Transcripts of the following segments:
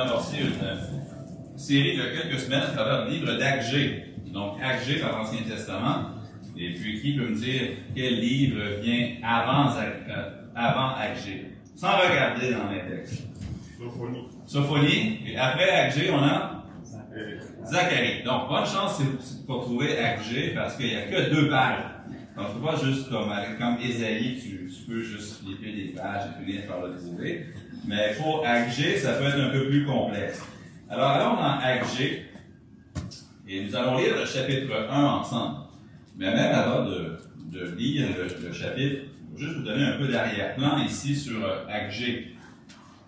amorcé une série de quelques semaines à travers le livre d'Agé. Donc, Agé dans l'Ancien Testament. Et puis, qui peut me dire quel livre vient avant, euh, avant Agé? Sans regarder dans les textes. Sophonie. Sophonie. Et après Agé, on a Zacharie. Donc, bonne chance pour trouver Agé parce qu'il n'y a que deux pages. Donc, tu pas juste comme, comme Ésaïe, tu, tu peux juste flipper des pages et finir par le trouver. Mais pour Agé, ça peut être un peu plus complexe. Alors, allons dans Agé. Et nous allons lire le chapitre 1 ensemble. Mais même avant de, de lire le, chapitre, je vais juste vous donner un peu d'arrière-plan ici sur euh, Agé.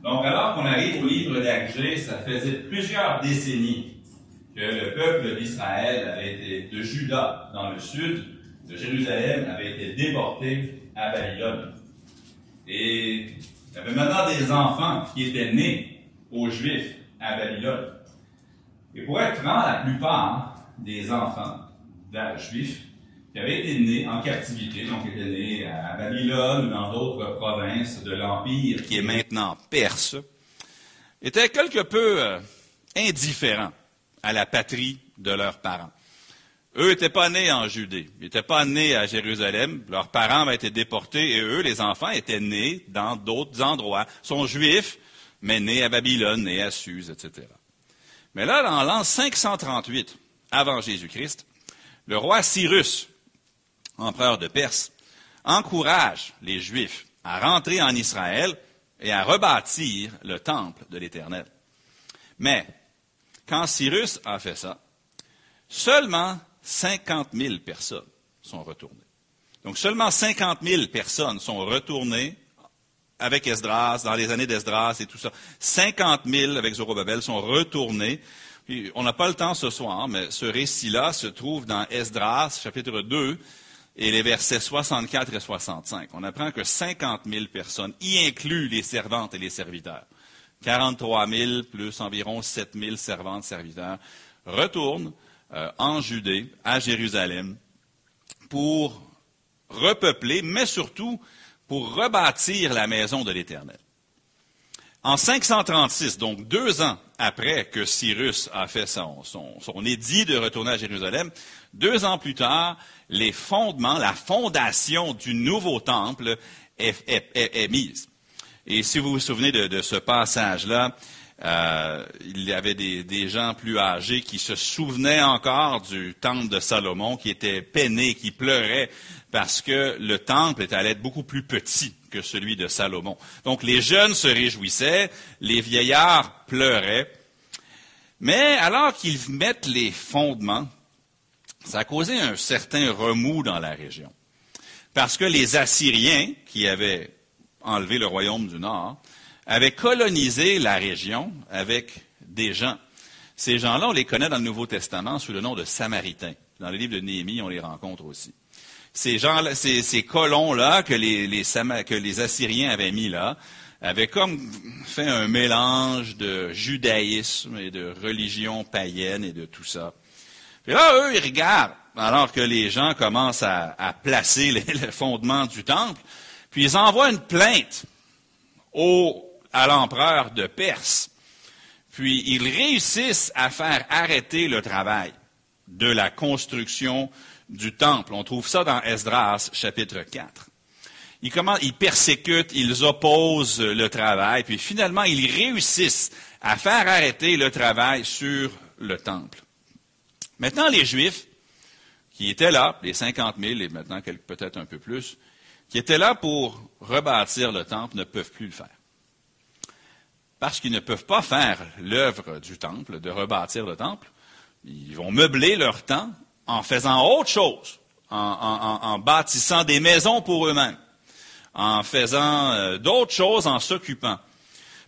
Donc, alors qu'on arrive au livre d'Agé, ça faisait plusieurs décennies que le peuple d'Israël avait été de Juda dans le sud, de Jérusalem avait été déporté à Babylone. Et il y avait maintenant des enfants qui étaient nés aux Juifs à Babylone. Et pour être franc, la plupart des enfants juifs qui avaient été nés en captivité, donc étaient nés à Babylone ou dans d'autres provinces de l'Empire qui est maintenant perse, étaient quelque peu euh, indifférents à la patrie de leurs parents. Eux n'étaient pas nés en Judée, ils n'étaient pas nés à Jérusalem, leurs parents avaient été déportés et eux, les enfants, étaient nés dans d'autres endroits, Ils sont juifs, mais nés à Babylone, nés à Suse, etc. Mais là, dans l'an 538 avant Jésus-Christ, le roi Cyrus, empereur de Perse, encourage les Juifs à rentrer en Israël et à rebâtir le temple de l'Éternel. Mais quand Cyrus a fait ça, seulement 50 000 personnes sont retournées. Donc seulement 50 000 personnes sont retournées avec Esdras, dans les années d'Esdras et tout ça. 50 000 avec Zorobabel sont retournés. on n'a pas le temps ce soir, mais ce récit-là se trouve dans Esdras, chapitre 2, et les versets 64 et 65. On apprend que 50 000 personnes, y inclut les servantes et les serviteurs, 43 000 plus environ 7 000 servantes, serviteurs, retournent euh, en Judée, à Jérusalem, pour repeupler, mais surtout pour rebâtir la maison de l'Éternel. En 536, donc deux ans après que Cyrus a fait son, son, édit de retourner à Jérusalem, deux ans plus tard, les fondements, la fondation du nouveau temple est, mise. Et si vous vous souvenez de ce passage-là, euh, il y avait des, gens plus âgés qui se souvenaient encore du temple de Salomon, qui étaient peinés, qui pleuraient parce que le temple allait être beaucoup plus petit que celui de Salomon. Donc les jeunes se réjouissaient, les vieillards pleuraient. Mais alors qu'ils mettent les fondements, ça a causé un certain remous dans la région. Parce que les Assyriens, qui avaient enlevé le royaume du Nord, avait colonisé la région avec des gens. Ces gens-là, on les connaît dans le Nouveau Testament sous le nom de Samaritains. Dans le livre de Néhémie, on les rencontre aussi. Ces gens ces, colons-là que les, Assyriens avaient mis là, avaient comme fait un mélange de judaïsme et de religion païenne et de tout ça. Puis là, eux, ils regardent, alors que les gens commencent à, placer les, les, fondements du temple, puis ils envoient une plainte au à l'empereur de Perse. Puis ils réussissent à faire arrêter le travail de la construction du temple. On trouve ça dans Esdras, chapitre 4. Ils, persécutent, ils opposent le travail, puis finalement, ils réussissent à faire arrêter le travail sur le temple. Maintenant, les Juifs, qui étaient là, les 50 000 et maintenant peut-être un peu plus, qui étaient là pour rebâtir le temple, ne peuvent plus le faire parce qu'ils ne peuvent pas faire l'œuvre du temple, de rebâtir le temple. Ils vont meubler leur temps en faisant autre chose, en, bâtissant des maisons pour eux-mêmes, en faisant euh, d'autres choses, en s'occupant.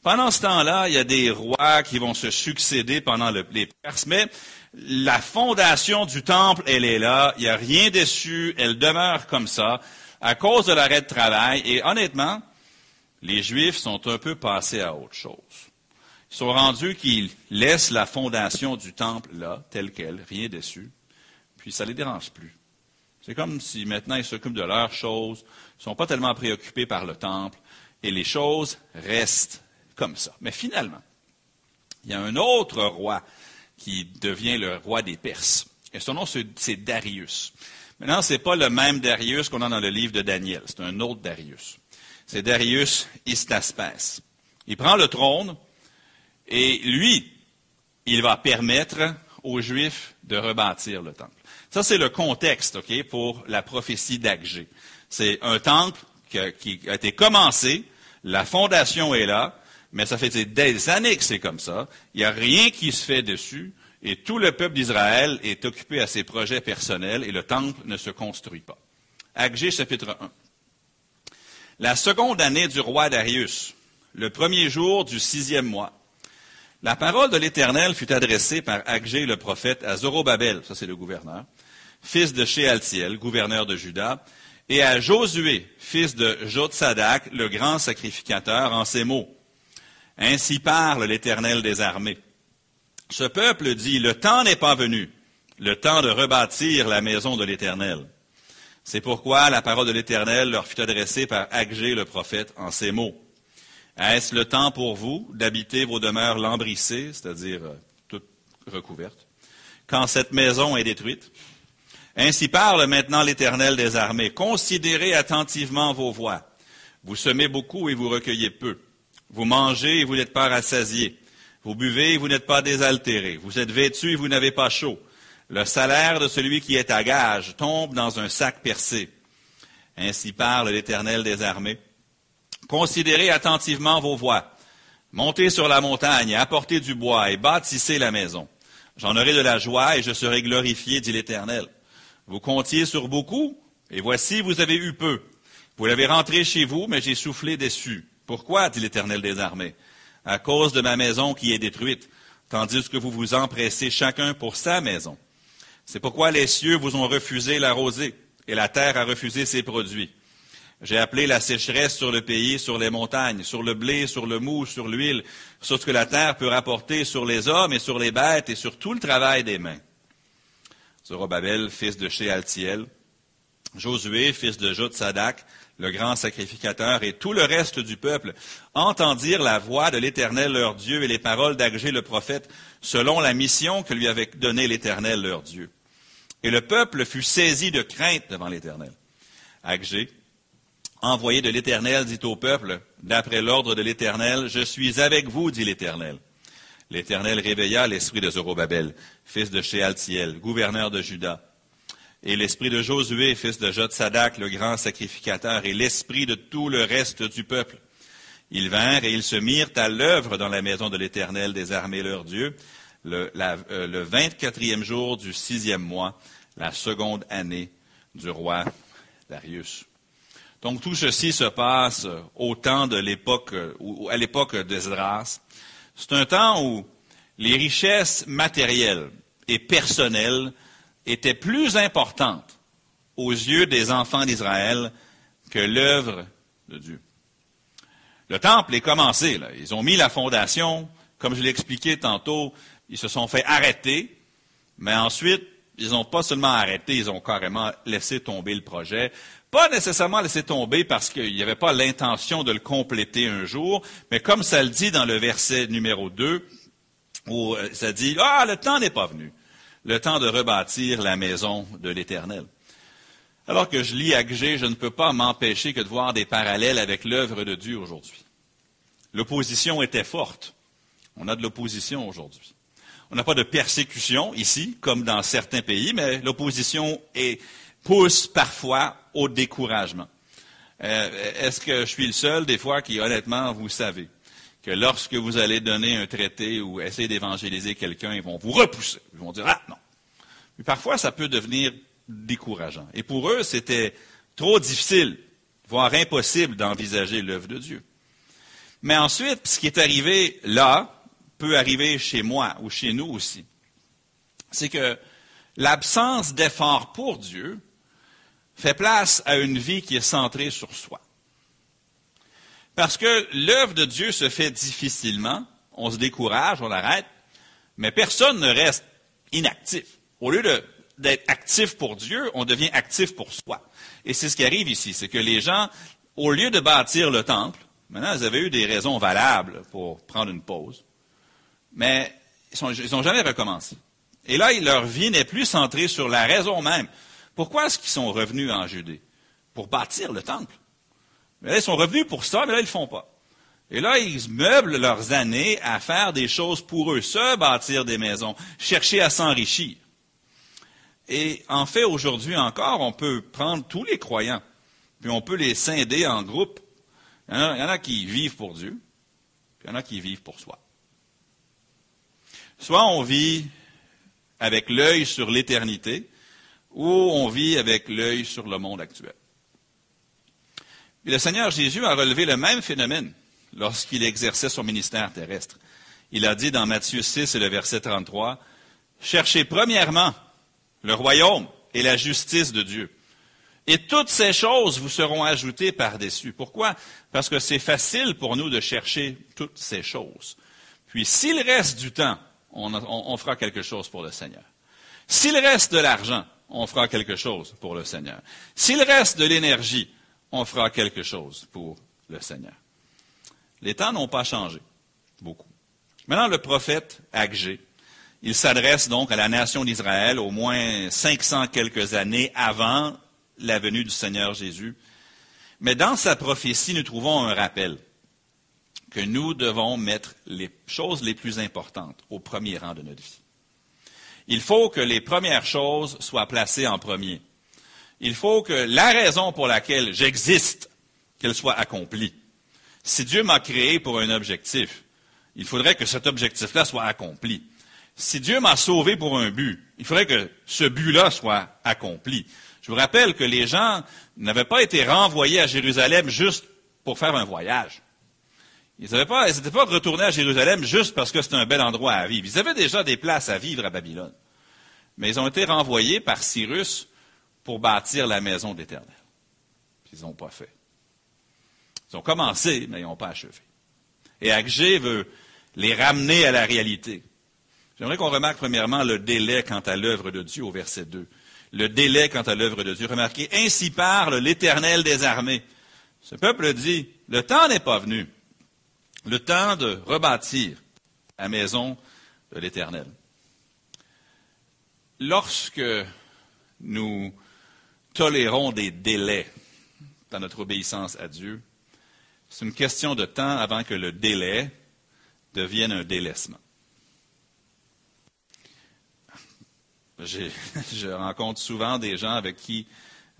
Pendant ce temps-là, il y a des rois qui vont se succéder pendant les Perses, mais la fondation du temple, elle est là, il n'y a rien dessus, elle demeure comme ça, à cause de l'arrêt de travail, et honnêtement, les Juifs sont un peu passés à autre chose. Ils sont rendus qu'ils laissent la fondation du temple là, telle qu'elle, rien dessus, puis ça ne les dérange plus. C'est comme si maintenant ils s'occupent de leurs choses, ils ne sont pas tellement préoccupés par le temple, et les choses restent comme ça. Mais finalement, Il y a un autre roi qui devient le roi des Perses. Et son nom, c'est Darius. Maintenant, ce n'est pas le même Darius qu'on a dans le livre de Daniel. C'est un autre Darius. C'est Darius Istaspès. Il prend le trône et lui, il va permettre aux Juifs de rebâtir le temple. Ça, c'est le contexte pour la prophétie d'Agé. C'est un temple qui a été commencé, la fondation est là, mais ça fait des années que c'est comme ça. Il n'y a rien qui se fait dessus. Et tout le peuple d'Israël est occupé à ses projets personnels et le temple ne se construit pas. Agé chapitre 1. La seconde année du roi Darius, le premier jour du sixième mois, la parole de l'Éternel fut adressée par Agé le prophète à Zorobabel, ça c'est le gouverneur, fils de Shealtiel, gouverneur de Juda, et à Josué, fils de Jotsadak, le grand sacrificateur, en ces mots. Ainsi parle l'Éternel des armées. Ce peuple dit, le temps n'est pas venu, le temps de rebâtir la maison de l'Éternel. C'est pourquoi la parole de l'Éternel leur fut adressée par Agé le prophète en ces mots. Est-ce le temps pour vous d'habiter vos demeures lambrissées, c'est-à-dire euh, toutes recouvertes, quand cette maison est détruite? Ainsi parle maintenant l'Éternel des armées. Considérez attentivement vos voies. Vous semez beaucoup et vous recueillez peu. Vous mangez et vous n'êtes pas rassasiés. Vous buvez et vous n'êtes pas désaltérés. Vous êtes vêtus et vous n'avez pas chaud. Le salaire de celui qui est à gage tombe dans un sac percé. Ainsi parle l'Éternel des armées. Considérez attentivement vos voies. Montez sur la montagne, apportez du bois et bâtissez la maison. J'en aurai de la joie et je serai glorifié, dit l'Éternel. Vous comptiez sur beaucoup, et voici, vous avez eu peu. Vous l'avez rentré chez vous, mais j'ai soufflé dessus. Pourquoi, dit l'Éternel des armées? À cause de ma maison qui est détruite, tandis que vous vous empressez chacun pour sa maison. C'est pourquoi les cieux vous ont refusé la rosée, et la terre a refusé ses produits. J'ai appelé la sécheresse sur le pays, sur les montagnes, sur le blé, sur le mou, sur l'huile, sur ce que la terre peut rapporter, sur les hommes et sur les bêtes et sur tout le travail des mains. Zorobabel, fils de Shealtiel, Josué, fils de Jotsadak, le grand sacrificateur, et tout le reste du peuple entendirent la voix de l'Éternel leur Dieu et les paroles d'Agé le prophète, selon la mission que lui avait donnée l'Éternel leur Dieu. Et le peuple fut saisi de crainte devant l'Éternel. Agé, envoyé de l'Éternel, dit au peuple, d'après l'ordre de l'Éternel, Je suis avec vous, dit l'Éternel. L'Éternel réveilla l'esprit de Zorobabel, fils de Shealtiel, gouverneur de Juda, et l'esprit de Josué, fils de Jotsadak, le grand sacrificateur, et l'esprit de tout le reste du peuple. Ils vinrent et ils se mirent à l'œuvre dans la maison de l'Éternel des armées leur Dieu, le, euh, le 24e jour du sixième mois, la seconde année du roi Darius. Donc tout ceci se passe au temps de l'époque, à l'époque d'Esdras. C'est un temps où les richesses matérielles et personnelles étaient plus importantes aux yeux des enfants d'Israël que l'œuvre de Dieu. Le temple est commencé. Là. Ils ont mis la fondation. Comme je l'ai expliqué tantôt, ils se sont fait arrêter. Mais ensuite, ils n'ont pas seulement arrêté, ils ont carrément laissé tomber le projet. Pas nécessairement laissé tomber parce qu'il n'y avait pas l'intention de le compléter un jour, mais comme ça le dit dans le verset numéro 2, où euh, ça dit, ah, le temps n'est pas venu le temps de rebâtir la maison de l'Éternel. Alors que je lis Agé, je ne peux pas m'empêcher que de voir des parallèles avec l'œuvre de Dieu aujourd'hui. L'opposition était forte. On a de l'opposition aujourd'hui. On n'a pas de persécution ici, comme dans certains pays, mais l'opposition pousse parfois au découragement. Euh, est-ce que je suis le seul, des fois, qui, honnêtement, vous savez, que lorsque vous allez donner un traité ou essayer d'évangéliser quelqu'un, ils vont vous repousser. Ils vont dire, ah non. Mais parfois, ça peut devenir décourageant. Et pour eux, c'était trop difficile, voire impossible d'envisager l'œuvre de Dieu. Mais ensuite, ce qui est arrivé là, peut arriver chez moi ou chez nous aussi. C'est que l'absence d'effort pour Dieu fait place à une vie qui est centrée sur soi. Parce que l'œuvre de Dieu se fait difficilement, on se décourage, on arrête, mais personne ne reste inactif. Au lieu d'être actif pour Dieu, on devient actif pour soi. Et c'est ce qui arrive ici, c'est que les gens, au lieu de bâtir le temple, maintenant, ils avaient eu des raisons valables pour prendre une pause. Mais ils n'ont jamais recommencé. Et là, leur vie n'est plus centrée sur la raison même. Pourquoi est-ce qu'ils sont revenus en Judée? Pour bâtir le temple. Mais là, ils sont revenus pour ça, mais là, ils ne le font pas. Et là, ils meublent leurs années à faire des choses pour eux, se bâtir des maisons, chercher à s'enrichir. Et en fait, aujourd'hui encore, on peut prendre tous les croyants, puis on peut les scinder en groupes. Il y en a, qui vivent pour Dieu, puis il y en a qui vivent pour soi. Soit on vit avec l'œil sur l'éternité, ou on vit avec l'œil sur le monde actuel. Le Seigneur Jésus a relevé le même phénomène lorsqu'il exerçait son ministère terrestre. Il a dit dans Matthieu 6 et le verset 33, Cherchez premièrement le royaume et la justice de Dieu. Et toutes ces choses vous seront ajoutées par-dessus. Pourquoi? Parce que c'est facile pour nous de chercher toutes ces choses. Puis s'il reste du temps, on, fera quelque chose pour le Seigneur. S'il reste de l'argent, on fera quelque chose pour le Seigneur. S'il reste de l'énergie, on fera quelque chose pour le Seigneur. Les temps n'ont pas changé beaucoup. Maintenant, le prophète Agé, il s'adresse donc à la nation d'Israël au moins 500 quelques années avant la venue du Seigneur Jésus. Mais dans sa prophétie, nous trouvons un rappel que nous devons mettre les choses les plus importantes au premier rang de notre vie. Il faut que les premières choses soient placées en premier. Il faut que la raison pour laquelle j'existe, qu'elle soit accomplie. Si Dieu m'a créé pour un objectif, il faudrait que cet objectif-là soit accompli. Si Dieu m'a sauvé pour un but, il faudrait que ce but-là soit accompli. Je vous rappelle que les gens n'avaient pas été renvoyés à Jérusalem juste pour faire un voyage. Ils n'étaient pas, pas retournés à Jérusalem juste parce que c'était un bel endroit à vivre. Ils avaient déjà des places à vivre à Babylone. Mais ils ont été renvoyés par Cyrus pour bâtir la maison d'Éternel. Ils n'ont pas fait. Ils ont commencé, mais ils n'ont pas achevé. Et Agé veut les ramener à la réalité. J'aimerais qu'on remarque premièrement le délai quant à l'œuvre de Dieu au verset 2. Le délai quant à l'œuvre de Dieu. Remarquez, ainsi parle l'Éternel des armées. Ce peuple dit, le temps n'est pas venu. Le temps de rebâtir la maison de l'Éternel. Lorsque nous tolérons des délais dans notre obéissance à Dieu, c'est une question de temps avant que le délai devienne un délaissement. Je rencontre souvent des gens avec qui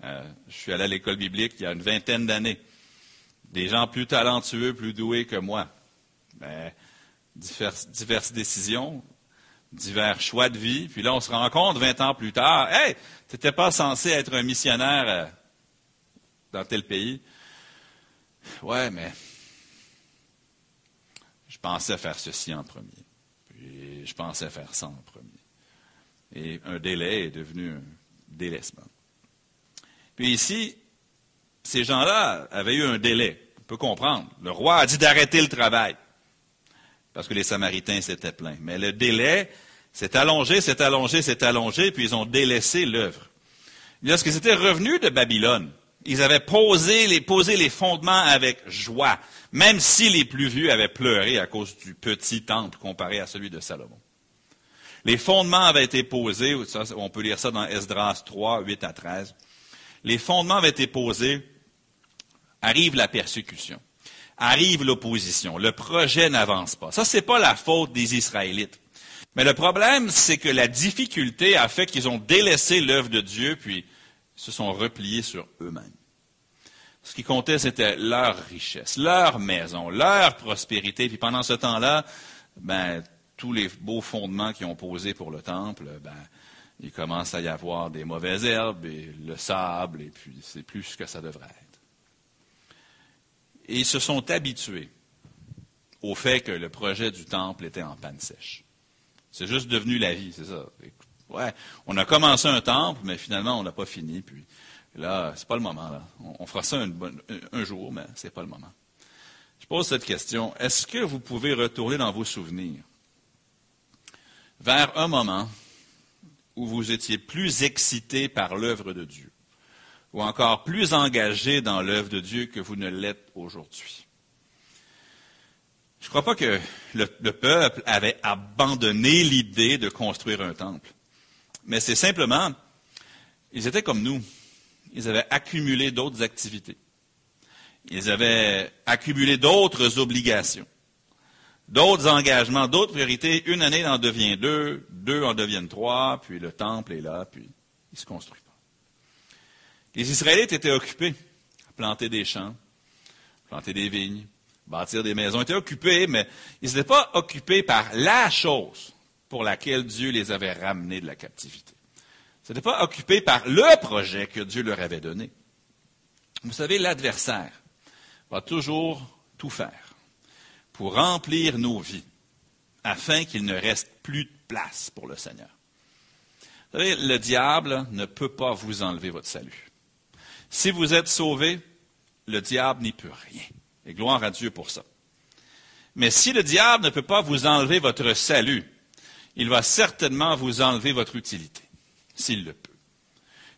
euh, je suis allé à l'école biblique il y a une vingtaine d'années. Des gens plus talentueux, plus doués que moi. Mais diverses, décisions, divers choix de vie. Puis là, on se rencontre 20 ans plus tard. Hey, tu n'étais pas censé être un missionnaire euh, dans tel pays. Ouais, mais je pensais faire ceci en premier. Puis je pensais faire ça en premier. Et un délai est devenu un délaissement. Puis ici, ces gens-là avaient eu un délai. On peut comprendre. Le roi a dit d'arrêter le travail. Parce que les Samaritains s'étaient plaints. Mais le délai s'est allongé, s'est allongé, s'est allongé, puis ils ont délaissé l'œuvre. Lorsqu'ils étaient revenus de Babylone, ils avaient posé les, posé les fondements avec joie, même si les plus vieux avaient pleuré à cause du petit temple comparé à celui de Salomon. Les fondements avaient été posés, on peut lire ça dans Esdras 3, 8 à 13. Les fondements avaient été posés, arrive la persécution, arrive l'opposition, le projet n'avance pas. Ça, n'est pas la faute des Israélites. Mais le problème, c'est que la difficulté a fait qu'ils ont délaissé l'œuvre de Dieu, puis se sont repliés sur eux-mêmes. Ce qui comptait, c'était leur richesse, leur maison, leur prospérité. Puis pendant ce temps-là, ben, tous les beaux fondements qu'ils ont posés pour le temple, ben, il commence à y avoir des mauvaises herbes et le sable, et puis c'est plus ce que ça devrait être. Et ils se sont habitués au fait que le projet du temple était en panne sèche. C'est juste devenu la vie, c'est ça. Ouais, on a commencé un temple, mais finalement, on n'a pas fini. Puis là, c'est pas le moment. On, fera ça un jour, mais c'est pas le moment. Je pose cette question. Est-ce que vous pouvez retourner dans vos souvenirs vers un moment où vous étiez plus excité par l'œuvre de Dieu, ou encore plus engagé dans l'œuvre de Dieu que vous ne l'êtes aujourd'hui? Je ne crois pas que le, le, peuple avait abandonné l'idée de construire un temple. Mais c'est simplement, ils étaient comme nous. Ils avaient accumulé d'autres activités. Ils avaient accumulé d'autres obligations, d'autres engagements, d'autres priorités. Une année en devient deux, deux en deviennent trois, puis le temple est là, puis il se construit. Les Israélites étaient occupés à planter des champs, planter des vignes, bâtir des maisons. Ils étaient occupés, mais ils n'étaient pas occupés par la chose pour laquelle Dieu les avait ramenés de la captivité. Ils n'étaient pas occupés par le projet que Dieu leur avait donné. Vous savez, l'adversaire va toujours tout faire pour remplir nos vies afin qu'il ne reste plus de place pour le Seigneur. Vous savez, le diable ne peut pas vous enlever votre salut. Si vous êtes sauvé, le diable n'y peut rien. Et gloire à Dieu pour ça. Mais si le diable ne peut pas vous enlever votre salut, il va certainement vous enlever votre utilité, s'il le peut.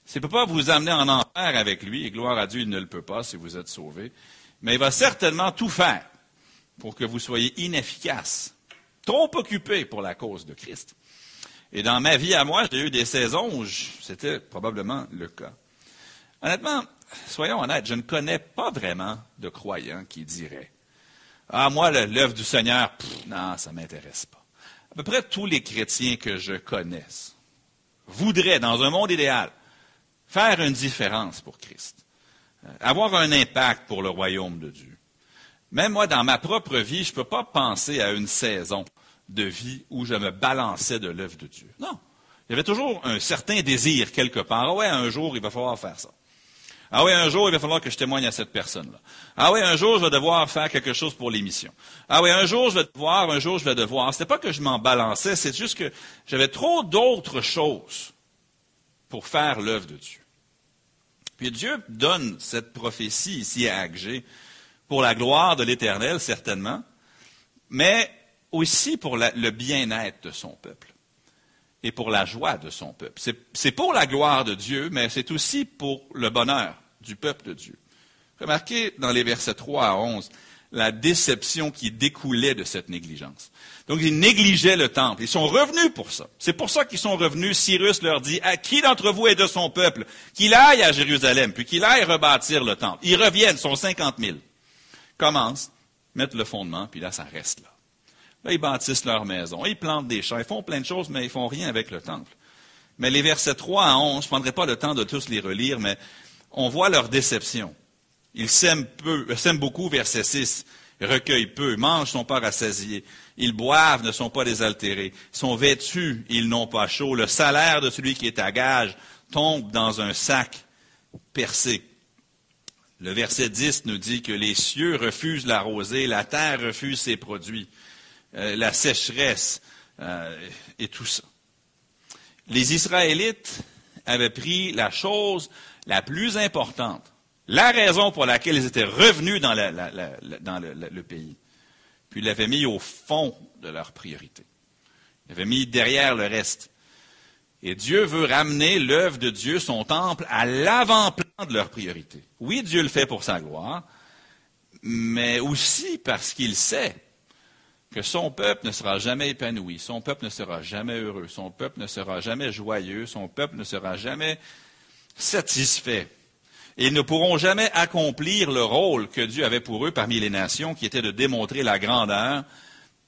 S'il ne peut pas vous amener en enfer avec lui, et gloire à Dieu, il ne le peut pas si vous êtes sauvé, mais il va certainement tout faire pour que vous soyez inefficace, trop occupé pour la cause de Christ. Et dans ma vie à moi, j'ai eu des saisons où c'était probablement le cas. Honnêtement, soyons honnêtes, je ne connais pas vraiment de croyants qui diraient Ah, moi, l'œuvre du Seigneur, non, ça ne m'intéresse pas. À peu près tous les chrétiens que je connaisse voudraient, dans un monde idéal, faire une différence pour Christ, euh, avoir un impact pour le royaume de Dieu. Même moi, dans ma propre vie, je ne peux pas penser à une saison de vie où je me balançais de l'œuvre de Dieu. Non. Il y avait toujours un certain désir quelque part. Ah ouais, un jour, il va falloir faire ça. Ah oui, un jour, il va falloir que je témoigne à cette personne-là. Ah oui, un jour, je vais devoir faire quelque chose pour l'émission. Ah oui, un jour, je vais devoir, un jour, je vais devoir. C'était pas que je m'en balançais, c'est juste que j'avais trop d'autres choses pour faire l'œuvre de Dieu. Puis Dieu donne cette prophétie ici à Agé pour la gloire de l'Éternel, certainement, mais aussi pour le bien-être de son peuple et pour la joie de son peuple. C'est pour la gloire de Dieu, mais c'est aussi pour le bonheur du peuple de Dieu. Remarquez dans les versets 3 à 11 la déception qui découlait de cette négligence. Donc, ils négligeaient le temple. Ils sont revenus pour ça. C'est pour ça qu'ils sont revenus. Cyrus leur dit, à qui d'entre vous est de son peuple, qu'il aille à Jérusalem, puis qu'il aille rebâtir le temple? Ils reviennent, sont 50 000. Commencent, mettent le fondement, puis là, ça reste là. Ils bâtissent leur maison, ils plantent des champs, ils font plein de choses, mais ils font rien avec le temple. Mais les versets 3 à 11, je ne prendrai pas le temps de tous les relire, mais on voit leur déception. Ils sèment, peu, euh, beaucoup, verset 6, recueillent peu, mangent, sont pas rassasiés. Ils boivent, ne sont pas désaltérés. Sont vêtus, ils n'ont pas chaud. Le salaire de celui qui est à gage tombe dans un sac percé. Le verset 10 nous dit que les cieux refusent la rosée, la terre refuse ses produits. Euh, la sécheresse euh, et tout ça. Les Israélites avaient pris la chose la plus importante, la raison pour laquelle ils étaient revenus dans, le, pays, puis ils l'avaient mis au fond de leur priorité. Ils l'avaient mis derrière le reste. Et Dieu veut ramener l'œuvre de Dieu, son temple, à l'avant-plan de leur priorité. Oui, Dieu le fait pour sa gloire, mais aussi parce qu'il sait que son peuple ne sera jamais épanoui, son peuple ne sera jamais heureux, son peuple ne sera jamais joyeux, son peuple ne sera jamais satisfait. Et ils ne pourront jamais accomplir le rôle que Dieu avait pour eux parmi les nations, qui était de démontrer la grandeur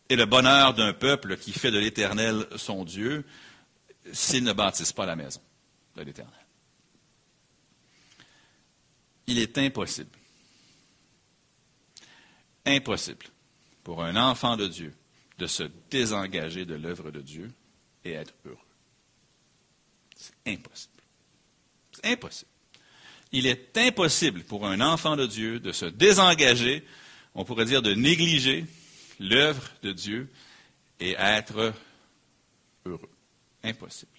et le bonheur d'un peuple qui fait de l'Éternel son Dieu, s'ils ne bâtissent pas la maison de l'Éternel. Il est impossible, impossible pour un enfant de Dieu de se désengager de l'œuvre de Dieu et être heureux. C'est impossible. C'est impossible. Il est impossible pour un enfant de Dieu de se désengager, on pourrait dire de négliger l'œuvre de Dieu et être heureux. Impossible.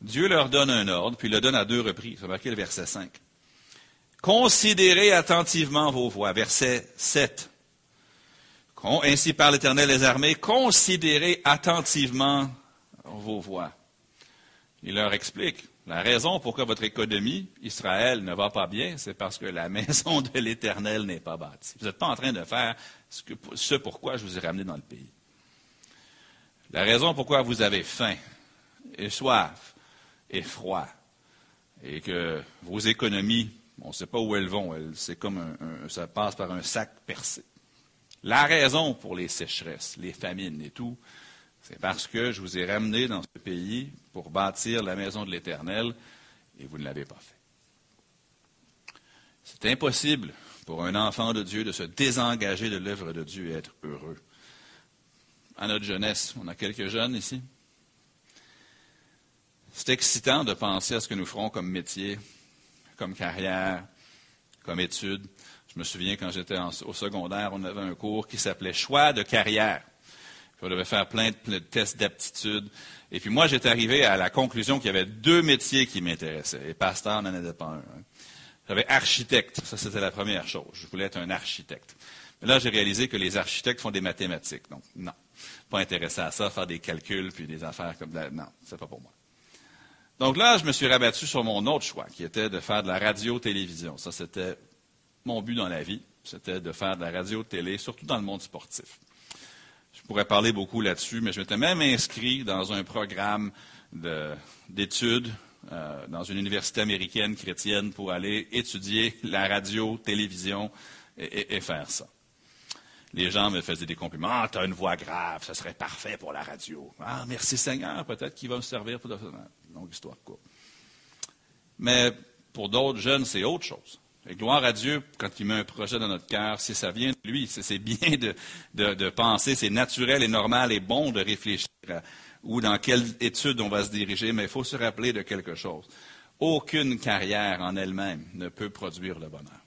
Dieu leur donne un ordre, puis il le donne à deux reprises. Remarquez le verset 5. Considérez attentivement vos voix. Verset 7. Ainsi par l'Éternel des armées, considérez attentivement vos voix. Il leur explique, La raison pourquoi votre économie, Israël, ne va pas bien, c'est parce que la maison de l'Éternel n'est pas bâtie. Vous n'êtes pas en train de faire ce, que, pourquoi je vous ai ramené dans le pays. La raison pourquoi vous avez faim et soif et froid et que vos économies, on ne sait pas où elles vont, c'est comme ça passe par un sac percé. La raison pour les sécheresses, les famines et tout, c'est parce que je vous ai ramené dans ce pays pour bâtir la maison de l'Éternel et vous ne l'avez pas fait. C'est impossible pour un enfant de Dieu de se désengager de l'œuvre de Dieu et être heureux. À notre jeunesse, on a quelques jeunes ici. C'est excitant de penser à ce que nous ferons comme métier, comme carrière, comme étude. Je me souviens quand j'étais au secondaire, on avait un cours qui s'appelait Choix de carrière on devait faire plein de, tests d'aptitude. Et puis moi, j'étais arrivé à la conclusion qu'il y avait deux métiers qui m'intéressaient. Et pasteur n'en était pas un. Hein. J'avais architecte. Ça, c'était la première chose. Je voulais être un architecte. Mais là, j'ai réalisé que les architectes font des mathématiques. Donc, non. Pas intéressé à ça, faire des calculs puis des affaires comme ça. Non, c'est pas pour moi. Donc là, je me suis rabattu sur mon autre choix, qui était de faire de la radio-télévision. Ça, c'était mon but dans la vie. C'était de faire de la radio-télé, surtout dans le monde sportif. Je pourrais parler beaucoup là-dessus, mais je m'étais même inscrit dans un programme d'études euh, dans une université américaine chrétienne pour aller étudier la radio, télévision et, faire ça. Les gens me faisaient des compliments. Ah, tu as une voix grave, ça serait parfait pour la radio. Ah, merci Seigneur, peut-être qu'il va me servir pour... Longue histoire courte. Mais pour d'autres jeunes, c'est autre chose. Et gloire à Dieu quand il met un projet dans notre cœur, si ça vient de lui, c'est bien de, penser, c'est naturel et normal et bon de réfléchir à où, dans quelle étude on va se diriger, mais il faut se rappeler de quelque chose. Aucune carrière en elle-même ne peut produire le bonheur.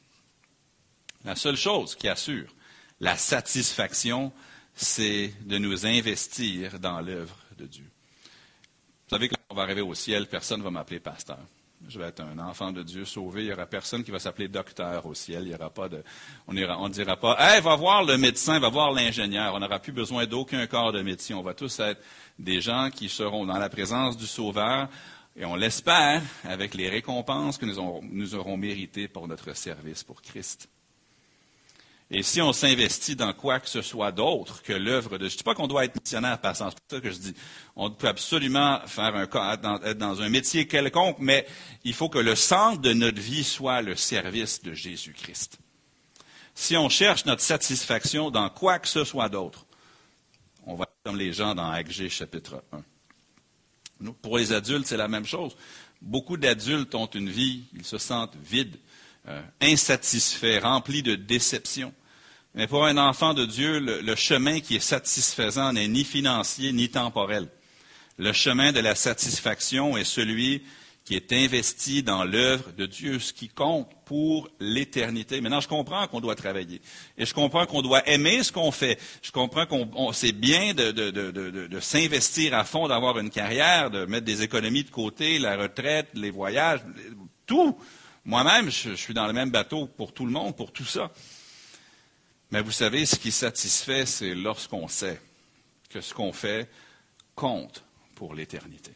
La seule chose qui assure la satisfaction, c'est de nous investir dans l'œuvre de Dieu. Vous savez, quand on va arriver au ciel, personne ne va m'appeler pasteur je vais être un enfant de Dieu sauvé. Il n'y aura personne qui va s'appeler docteur au ciel. Il y aura pas de, on ne dira pas, hey, va voir le médecin, va voir l'ingénieur. On n'aura plus besoin d'aucun corps de médecin. On va tous être des gens qui seront dans la présence du Sauveur. Et on l'espère avec les récompenses que nous aurons méritées pour notre service pour Christ. Et si on s'investit dans quoi que ce soit d'autre que l'œuvre de... Je ne dis pas qu'on doit être missionnaire passant, c'est ça que je dis. On peut absolument faire un, être dans un métier quelconque, mais il faut que le centre de notre vie soit le service de Jésus-Christ. Si on cherche notre satisfaction dans quoi que ce soit d'autre, on va être comme les gens dans Agé chapitre 1. pour les adultes, c'est la même chose. Beaucoup d'adultes ont une vie, ils se sentent vides, euh, insatisfaits, remplis de déceptions. Mais pour un enfant de Dieu, le, chemin qui est satisfaisant n'est ni financier ni temporel. Le chemin de la satisfaction est celui qui est investi dans l'œuvre de Dieu, ce qui compte pour l'éternité. Maintenant, je comprends qu'on doit travailler. Et je comprends qu'on doit aimer ce qu'on fait. Je comprends qu'on c'est bien de, de s'investir à fond, d'avoir une carrière, de mettre des économies de côté, la retraite, les voyages, tout. Moi-même, je suis dans le même bateau pour tout le monde, pour tout ça. Mais vous savez, ce qui satisfait, c'est lorsqu'on sait que ce qu'on fait compte pour l'éternité.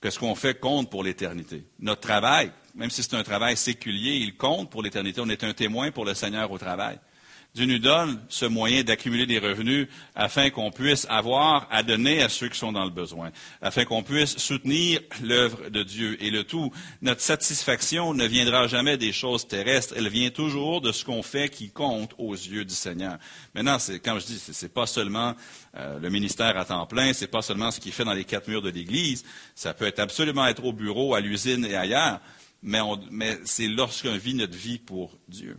Que ce qu'on fait compte pour l'éternité. Notre travail, même si c'est un travail séculier, il compte pour l'éternité. On est un témoin pour le Seigneur au travail. Dieu nous donne ce moyen d'accumuler des revenus afin qu'on puisse avoir à donner à ceux qui sont dans le besoin, afin qu'on puisse soutenir l'œuvre de Dieu. Et le tout, notre satisfaction ne viendra jamais des choses terrestres, elle vient toujours de ce qu'on fait qui compte aux yeux du Seigneur. Maintenant, c'est, comme je dis, c'est, pas seulement euh, le ministère à temps plein, c'est pas seulement ce qu'il fait dans les quatre murs de l'Église, ça peut être absolument être au bureau, à l'usine et ailleurs, mais c'est lorsqu'on vit notre vie pour Dieu.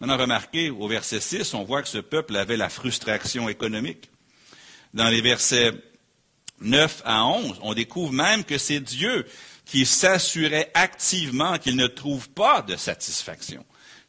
A remarqué, au verset 6, on voit que ce peuple avait la frustration économique. Dans les versets 9 à 11, on découvre même que c'est Dieu qui s'assurait activement qu'il ne trouve pas de satisfaction,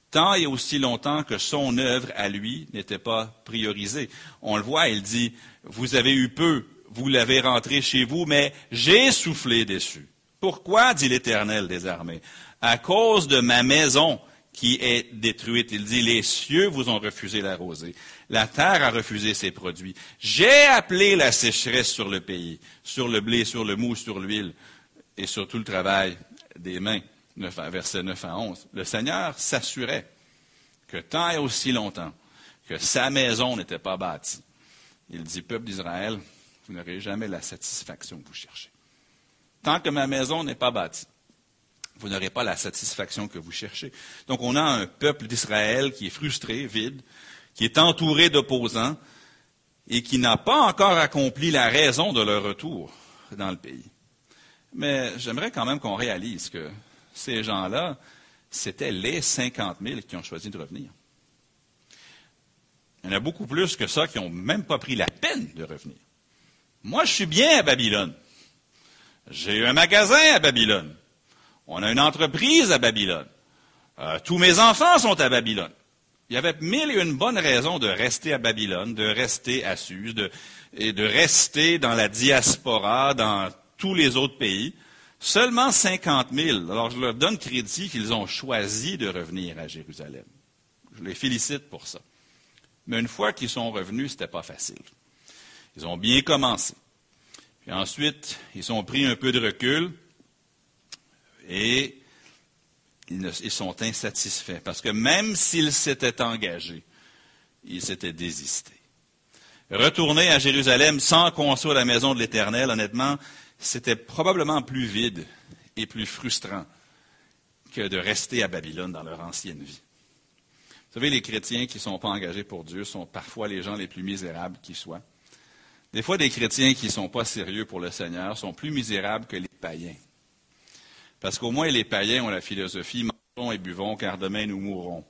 tant et aussi longtemps que son œuvre à lui n'était pas priorisée. On le voit, il dit, vous avez eu peu, vous l'avez rentré chez vous, mais j'ai soufflé dessus. Pourquoi, dit l'Éternel des armées? À cause de ma maison qui est détruite. Il dit, les cieux vous ont refusé la rosée. La terre a refusé ses produits. J'ai appelé la sécheresse sur le pays, sur le blé, sur le mou, sur l'huile. et sur tout le travail des mains. Versets 9 à 11. Le Seigneur s'assurait que tant et aussi longtemps que sa maison n'était pas bâtie, il dit, peuple d'Israël, vous n'aurez jamais la satisfaction que vous cherchez. Tant que ma maison n'est pas bâtie, vous n'aurez pas la satisfaction que vous cherchez. Donc on a un peuple d'Israël qui est frustré, vide, qui est entouré d'opposants et qui n'a pas encore accompli la raison de leur retour dans le pays. Mais j'aimerais quand même qu'on réalise que ces gens-là, c'était les 50 000 qui ont choisi de revenir. Il y en a beaucoup plus que ça qui n'ont même pas pris la peine de revenir. Moi, je suis bien à Babylone. J'ai eu un magasin à Babylone. On a une entreprise à Babylone. Euh, tous mes enfants sont à Babylone. Il y avait mille et une bonnes raisons de rester à Babylone, de rester à Suse, et de rester dans la diaspora, dans tous les autres pays. Seulement 50 000. Alors, je leur donne crédit qu'ils ont choisi de revenir à Jérusalem. Je les félicite pour ça. Mais une fois qu'ils sont revenus, ce n'était pas facile. Ils ont bien commencé. Puis ensuite, ils ont pris un peu de recul et ils, sont insatisfaits. Parce que même s'ils s'étaient engagés, ils s'étaient désistés. Retourner à Jérusalem sans construire la maison de l'Éternel, honnêtement, c'était probablement plus vide et plus frustrant que de rester à Babylone dans leur ancienne vie. Vous savez, les chrétiens qui ne sont pas engagés pour Dieu sont parfois les gens les plus misérables qui soient. Des fois, des chrétiens qui ne sont pas sérieux pour le Seigneur sont plus misérables que les païens. Parce qu'au moins, les païens ont la philosophie mangeons et buvons, car demain nous mourrons.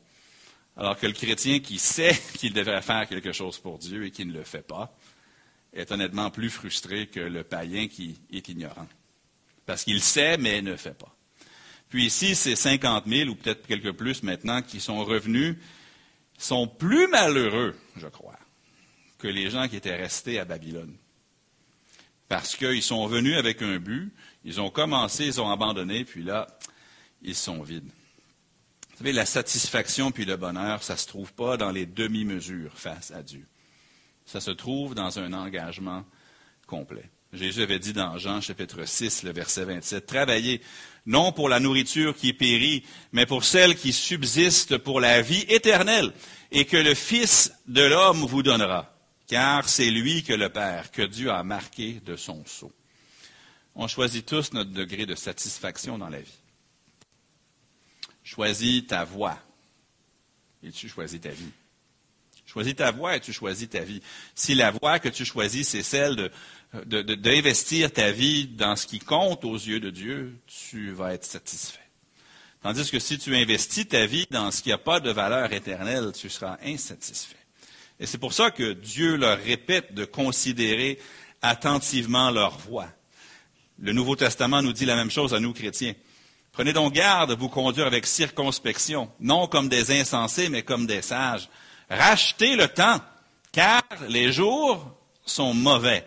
Alors que le chrétien qui sait qu'il devrait faire quelque chose pour Dieu et qui ne le fait pas, est honnêtement plus frustré que le païen qui est ignorant. Parce qu'il sait, mais ne fait pas. Puis ici, ces 50 000, ou peut-être quelques plus maintenant, qui sont revenus, sont plus malheureux, je crois, que les gens qui étaient restés à Babylone. Parce qu'ils sont venus avec un but, ils ont commencé, ils ont abandonné, puis là, ils sont vides. Vous savez, la satisfaction puis le bonheur, ça ne se trouve pas dans les demi-mesures face à Dieu. Ça se trouve dans un engagement complet. Jésus avait dit dans Jean chapitre 6, le verset 27, Travaillez non pour la nourriture qui périt, mais pour celle qui subsiste pour la vie éternelle, et que le Fils de l'homme vous donnera, car c'est lui que le Père, que Dieu a marqué de son sceau. On choisit tous notre degré de satisfaction dans la vie. Choisis ta voie et tu choisis ta vie? Choisis ta voie et tu choisis ta vie. Si la voie que tu choisis, c'est celle d'investir ta vie dans ce qui compte aux yeux de Dieu, tu vas être satisfait. Tandis que si tu investis ta vie dans ce qui n'a pas de valeur éternelle, tu seras insatisfait. Et c'est pour ça que Dieu leur répète de considérer attentivement leur voie. Le Nouveau Testament nous dit la même chose à nous chrétiens. Prenez donc garde de vous conduire avec circonspection, non comme des insensés, mais comme des sages. Rachetez le temps, car les jours sont mauvais.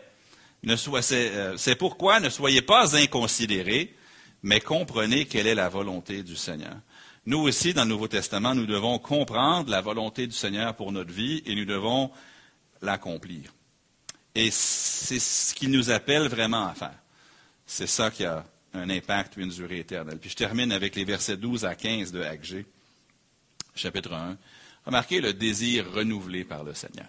Euh, c'est pourquoi ne soyez pas inconsidérés, mais comprenez quelle est la volonté du Seigneur. Nous aussi, dans le Nouveau Testament, nous devons comprendre la volonté du Seigneur pour notre vie et nous devons l'accomplir. Et c'est ce qu'il nous appelle vraiment à faire. C'est ça qui a un impact une durée éternelle. Puis je termine avec les versets 12 à 15 de Agé, chapitre 1. Remarquez le désir renouvelé par le Seigneur.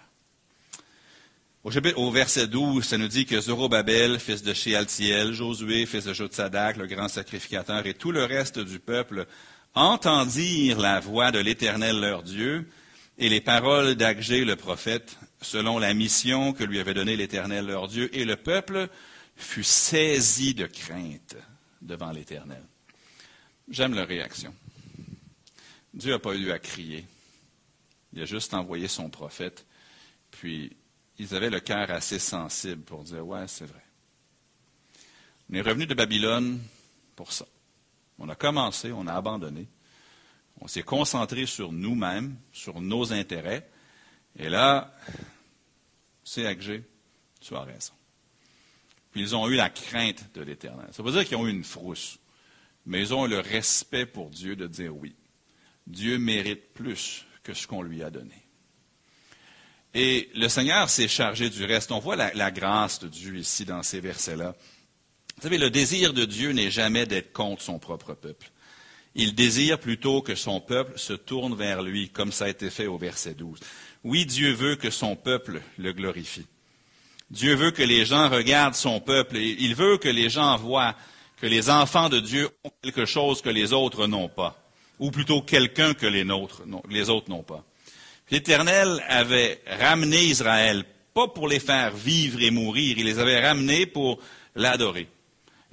Au, verset 12, ça nous dit que Zorobabel, fils de Shealtiel, Josué, fils de Jotsadak, le grand sacrificateur, et tout le reste du peuple entendirent la voix de l'Éternel leur Dieu et les paroles d'Agé le prophète, selon la mission que lui avait donnée l'Éternel leur Dieu, et le peuple fut saisi de crainte devant l'Éternel. J'aime leur réaction. Dieu n'a pas eu à crier. Il a juste envoyé son prophète, puis ils avaient le cœur assez sensible pour dire Ouais, c'est vrai. On est revenu de Babylone pour ça. On a commencé, on a abandonné. On s'est concentré sur nous-mêmes, sur nos intérêts. Et là, Agé, tu as raison. Puis ils ont eu la crainte de l'Éternel. Ça veut dire qu'ils ont eu une frousse, mais ils ont eu le respect pour Dieu de dire oui. Dieu mérite plus que ce qu'on lui a donné. Et le Seigneur s'est chargé du reste. On voit la, grâce de Dieu ici dans ces versets-là. Vous savez, le désir de Dieu n'est jamais d'être contre son propre peuple. Il désire plutôt que son peuple se tourne vers lui, comme ça a été fait au verset 12. Oui, Dieu veut que son peuple le glorifie. Dieu veut que les gens regardent son peuple et il veut que les gens voient que les enfants de Dieu ont quelque chose que les autres n'ont pas, ou plutôt quelqu'un que les, les autres n'ont pas. L'Éternel avait ramené Israël, pas pour les faire vivre et mourir, il les avait ramenés pour l'adorer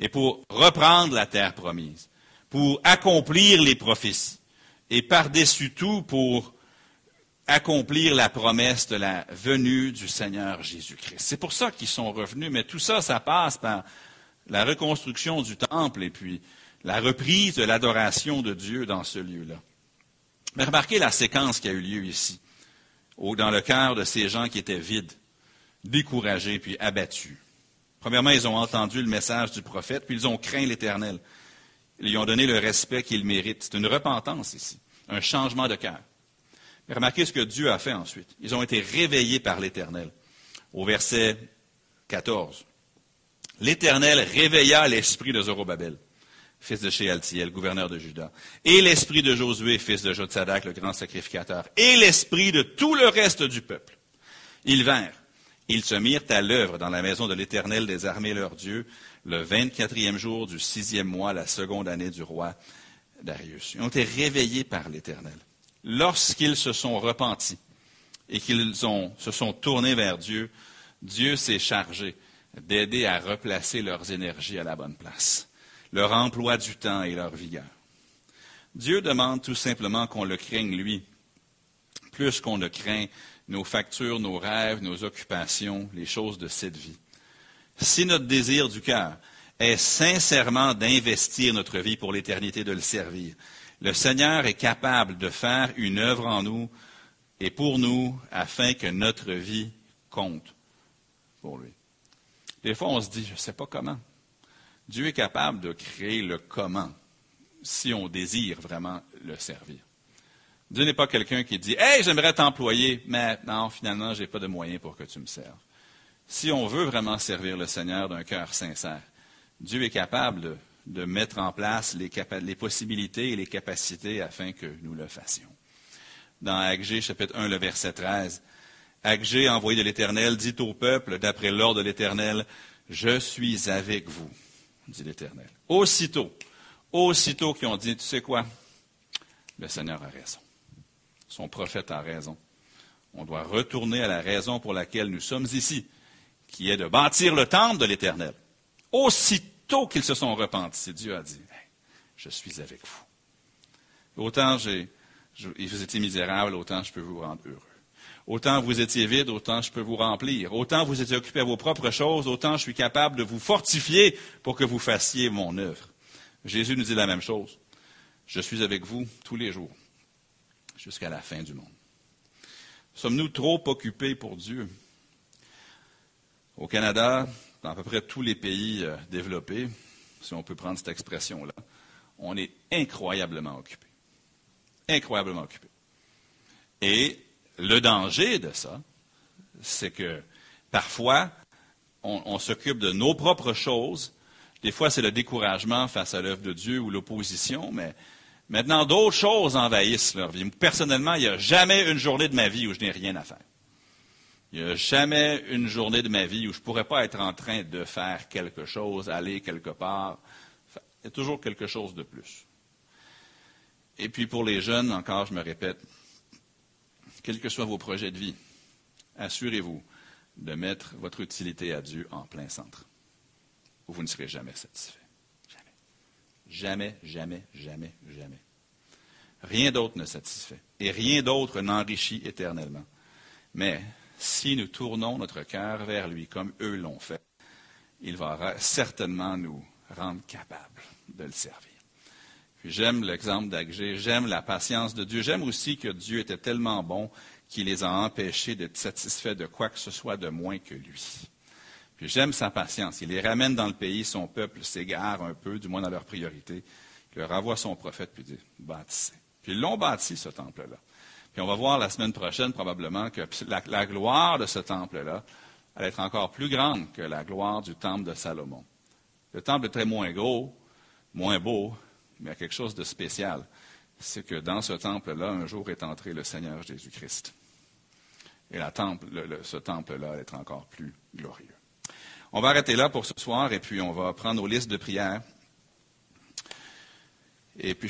et pour reprendre la terre promise, pour accomplir les prophéties et par-dessus tout pour accomplir la promesse de la venue du Seigneur Jésus-Christ. C'est pour ça qu'ils sont revenus, mais tout ça, ça passe par la reconstruction du temple et puis la reprise de l'adoration de Dieu dans ce lieu-là. Mais remarquez la séquence qui a eu lieu ici, dans le cœur de ces gens qui étaient vides, découragés puis abattus. Premièrement, ils ont entendu le message du prophète, puis ils ont craint l'Éternel. Ils lui ont donné le respect qu'il mérite. C'est une repentance ici, un changement de cœur. Mais remarquez ce que Dieu a fait ensuite. Ils ont été réveillés par l'Éternel. Au verset 14. L'Éternel réveilla l'esprit de Zorobabel, fils de Shealtiel, gouverneur de Juda, et l'esprit de Josué, fils de Jotsadak, le grand sacrificateur, et l'esprit de tout le reste du peuple. Ils vinrent. Ils se mirent à l'œuvre dans la maison de l'Éternel des armées leur Dieu, le vingt-quatrième jour du sixième mois, la seconde année du roi Darius. Ils ont été réveillés par l'Éternel. Lorsqu'ils se sont repentis et qu'ils se sont tournés vers Dieu, Dieu s'est chargé d'aider à replacer leurs énergies à la bonne place, leur emploi du temps et leur vigueur. Dieu demande tout simplement qu'on le craigne, lui, plus qu'on ne craint nos factures, nos rêves, nos occupations, les choses de cette vie. Si notre désir du cœur est sincèrement d'investir notre vie pour l'éternité, de le servir, le Seigneur est capable de faire une œuvre en nous et pour nous afin que notre vie compte pour lui. Des fois, on se dit, je ne sais pas comment. Dieu est capable de créer le comment si on désire vraiment le servir. Dieu n'est pas quelqu'un qui dit Hey, j'aimerais t'employer, mais non, finalement, je n'ai pas de moyens pour que tu me serves. Si on veut vraiment servir le Seigneur d'un cœur sincère, Dieu est capable de, mettre en place les, possibilités et les capacités afin que nous le fassions. Dans Agé, chapitre 1, le verset 13, Agé, envoyé de l'Éternel, dit au peuple, d'après l'ordre de l'Éternel, Je suis avec vous, dit l'Éternel. Aussitôt, aussitôt qu'ils ont dit, tu sais quoi, le Seigneur a raison. Son prophète a raison. On doit retourner à la raison pour laquelle nous sommes ici, qui est de bâtir le temple de l'Éternel. Aussitôt qu'ils se sont repentis, Dieu a dit, je suis avec vous. Autant j'ai, vous étiez misérable, autant je peux vous rendre heureux. Autant vous étiez vide, autant je peux vous remplir. Autant vous étiez occupé à vos propres choses, autant je suis capable de vous fortifier pour que vous fassiez mon œuvre. Jésus nous dit la même chose. Je suis avec vous tous les jours, jusqu'à la fin du monde. Sommes-nous trop occupés pour Dieu? Au Canada, dans à peu près tous les pays euh, développés, si on peut prendre cette expression-là, on est incroyablement occupé. Incroyablement occupé. Et le danger de ça, c'est que parfois, on, s'occupe de nos propres choses. Des fois, c'est le découragement face à l'œuvre de Dieu ou l'opposition, mais maintenant, d'autres choses envahissent leur vie. Personnellement, il n'y a jamais une journée de ma vie où je n'ai rien à faire. Il n'y a jamais une journée de ma vie où je ne pourrais pas être en train de faire quelque chose, aller quelque part. Il y a toujours quelque chose de plus. Et puis pour les jeunes, encore, je me répète, quels que soient vos projets de vie, assurez-vous de mettre votre utilité à Dieu en plein centre, ou vous ne serez jamais satisfait. Jamais. Jamais, jamais, jamais. Rien d'autre ne satisfait, et rien d'autre n'enrichit éternellement. Mais si nous tournons notre cœur vers lui comme eux l'ont fait, il va certainement nous rendre capables de le servir j'aime l'exemple d'Agé, j'aime la patience de Dieu, j'aime aussi que Dieu était tellement bon qu'il les a empêchés d'être satisfaits de quoi que ce soit de moins que lui. Puis j'aime sa patience. Il les ramène dans le pays, son peuple s'égare un peu, du moins dans leurs priorités. Il leur envoie son prophète, puis dit, bâtissez. Puis ils l'ont bâti, ce temple-là. Puis on va voir la semaine prochaine, probablement, que la, gloire de ce temple-là, allait être encore plus grande que la gloire du temple de Salomon. Le temple est très moins gros, moins beau, mais il y a quelque chose de spécial. C'est que dans ce temple-là, un jour est entré le Seigneur Jésus-Christ. Et la temple, ce temple-là va être encore plus glorieux. On va arrêter là pour ce soir et puis on va prendre nos listes de prières. Et puis je